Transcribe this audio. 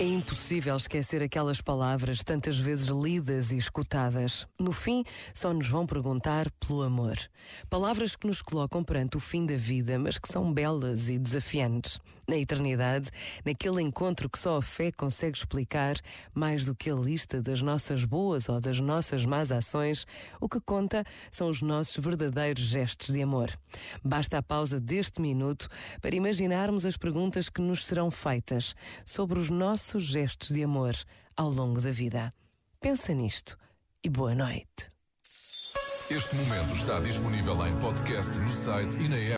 É impossível esquecer aquelas palavras tantas vezes lidas e escutadas. No fim, só nos vão perguntar pelo amor. Palavras que nos colocam perante o fim da vida, mas que são belas e desafiantes. Na eternidade, naquele encontro que só a fé consegue explicar, mais do que a lista das nossas boas ou das nossas más ações, o que conta são os nossos verdadeiros gestos de amor. Basta a pausa deste minuto para imaginarmos as perguntas que nos serão feitas sobre os nossos nossos gestos de amor ao longo da vida. Pensa nisto e boa noite. Este momento está disponível em podcast no site e na app.